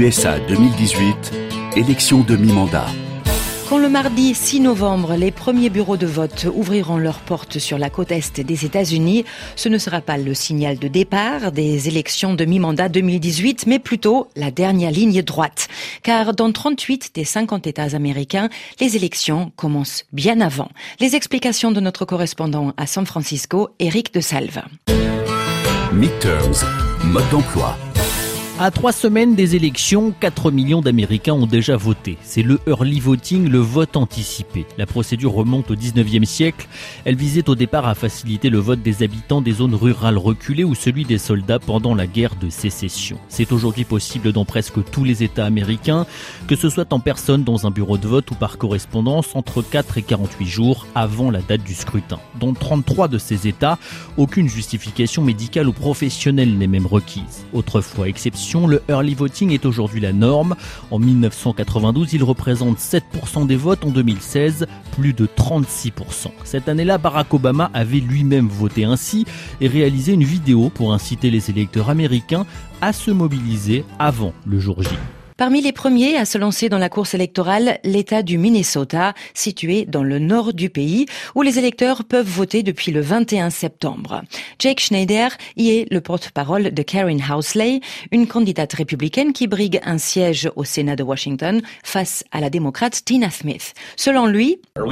USA 2018, élection de mi-mandat. Quand le mardi 6 novembre, les premiers bureaux de vote ouvriront leurs portes sur la côte est des États-Unis, ce ne sera pas le signal de départ des élections de mi-mandat 2018, mais plutôt la dernière ligne droite. Car dans 38 des 50 États américains, les élections commencent bien avant. Les explications de notre correspondant à San Francisco, Eric de Salve. Midterms, mode d'emploi. À trois semaines des élections, 4 millions d'Américains ont déjà voté. C'est le early voting, le vote anticipé. La procédure remonte au 19e siècle. Elle visait au départ à faciliter le vote des habitants des zones rurales reculées ou celui des soldats pendant la guerre de sécession. C'est aujourd'hui possible dans presque tous les États américains, que ce soit en personne dans un bureau de vote ou par correspondance entre 4 et 48 jours avant la date du scrutin. Dans 33 de ces États, aucune justification médicale ou professionnelle n'est même requise. Autrefois, exception le early voting est aujourd'hui la norme. En 1992, il représente 7% des votes. En 2016, plus de 36%. Cette année-là, Barack Obama avait lui-même voté ainsi et réalisé une vidéo pour inciter les électeurs américains à se mobiliser avant le jour J. Parmi les premiers à se lancer dans la course électorale, l'État du Minnesota, situé dans le nord du pays, où les électeurs peuvent voter depuis le 21 septembre. Jake Schneider y est le porte-parole de Karen Housley, une candidate républicaine qui brigue un siège au Sénat de Washington face à la démocrate Tina Smith. Selon lui, le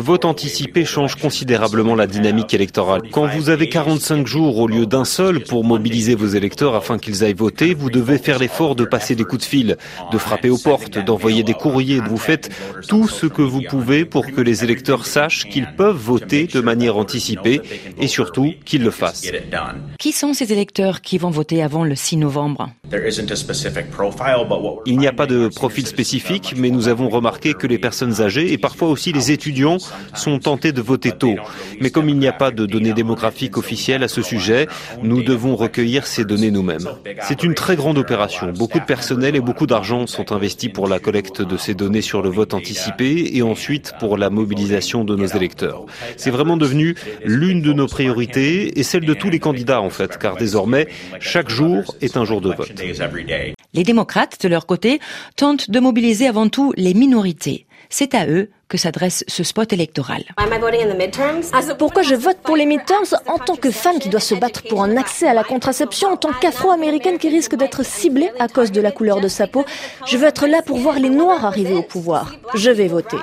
vote anticipé change considérablement la dynamique électorale. Quand vous avez 45 jours au lieu d'un seul pour mobiliser vos électeurs afin qu'ils aillent voter, vous devez faire l'effort de passer des coups de fil, de frapper aux portes, d'envoyer des courriers. Vous faites tout ce que vous pouvez pour que les électeurs sachent qu'ils peuvent voter de manière anticipée et surtout qu'ils le fassent. Qui sont ces électeurs qui vont voter avant le 6 novembre? Il n'y a pas de profil spécifique, mais nous avons remarqué que les personnes âgées et parfois aussi les étudiants sont tentés de voter tôt. Mais comme il n'y a pas de données démographiques officielles à ce sujet, nous devons recueillir ces données nous-mêmes. C'est une très grande opération Beaucoup de personnel et beaucoup d'argent sont investis pour la collecte de ces données sur le vote anticipé et ensuite pour la mobilisation de nos électeurs. C'est vraiment devenu l'une de nos priorités et celle de tous les candidats en fait, car désormais, chaque jour est un jour de vote. Les démocrates, de leur côté, tentent de mobiliser avant tout les minorités. C'est à eux que s'adresse ce spot électoral. Pourquoi je vote pour les midterms en tant que femme qui doit se battre pour un accès à la contraception, en tant qu'afro-américaine qui risque d'être ciblée à cause de la couleur de sa peau? Je veux être là pour voir les Noirs arriver au pouvoir. Je vais voter.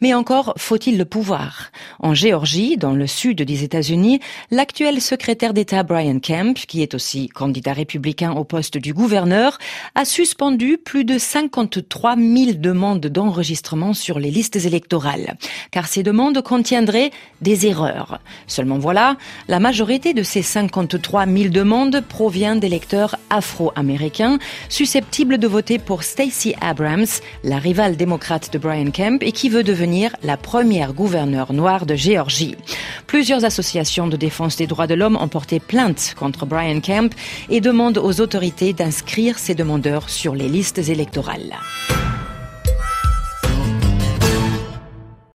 Mais encore faut-il le pouvoir. En Géorgie, dans le sud des États-Unis, l'actuel secrétaire d'État Brian Kemp, qui est aussi candidat républicain au poste du gouverneur, a suspendu plus de 53 000 demandes d'enregistrement sur les listes électorales, car ces demandes contiendraient des erreurs. Seulement voilà, la majorité de ces 53 000 demandes provient d'électeurs afro-américains susceptibles de voter pour Stacey Abrams, la rivale démocrate de Brian Kemp et qui veut devenir la première gouverneure noire de Géorgie. Plusieurs associations de défense des droits de l'homme ont porté plainte contre Brian Kemp et demandent aux autorités d'inscrire ces demandeurs sur les listes électorales.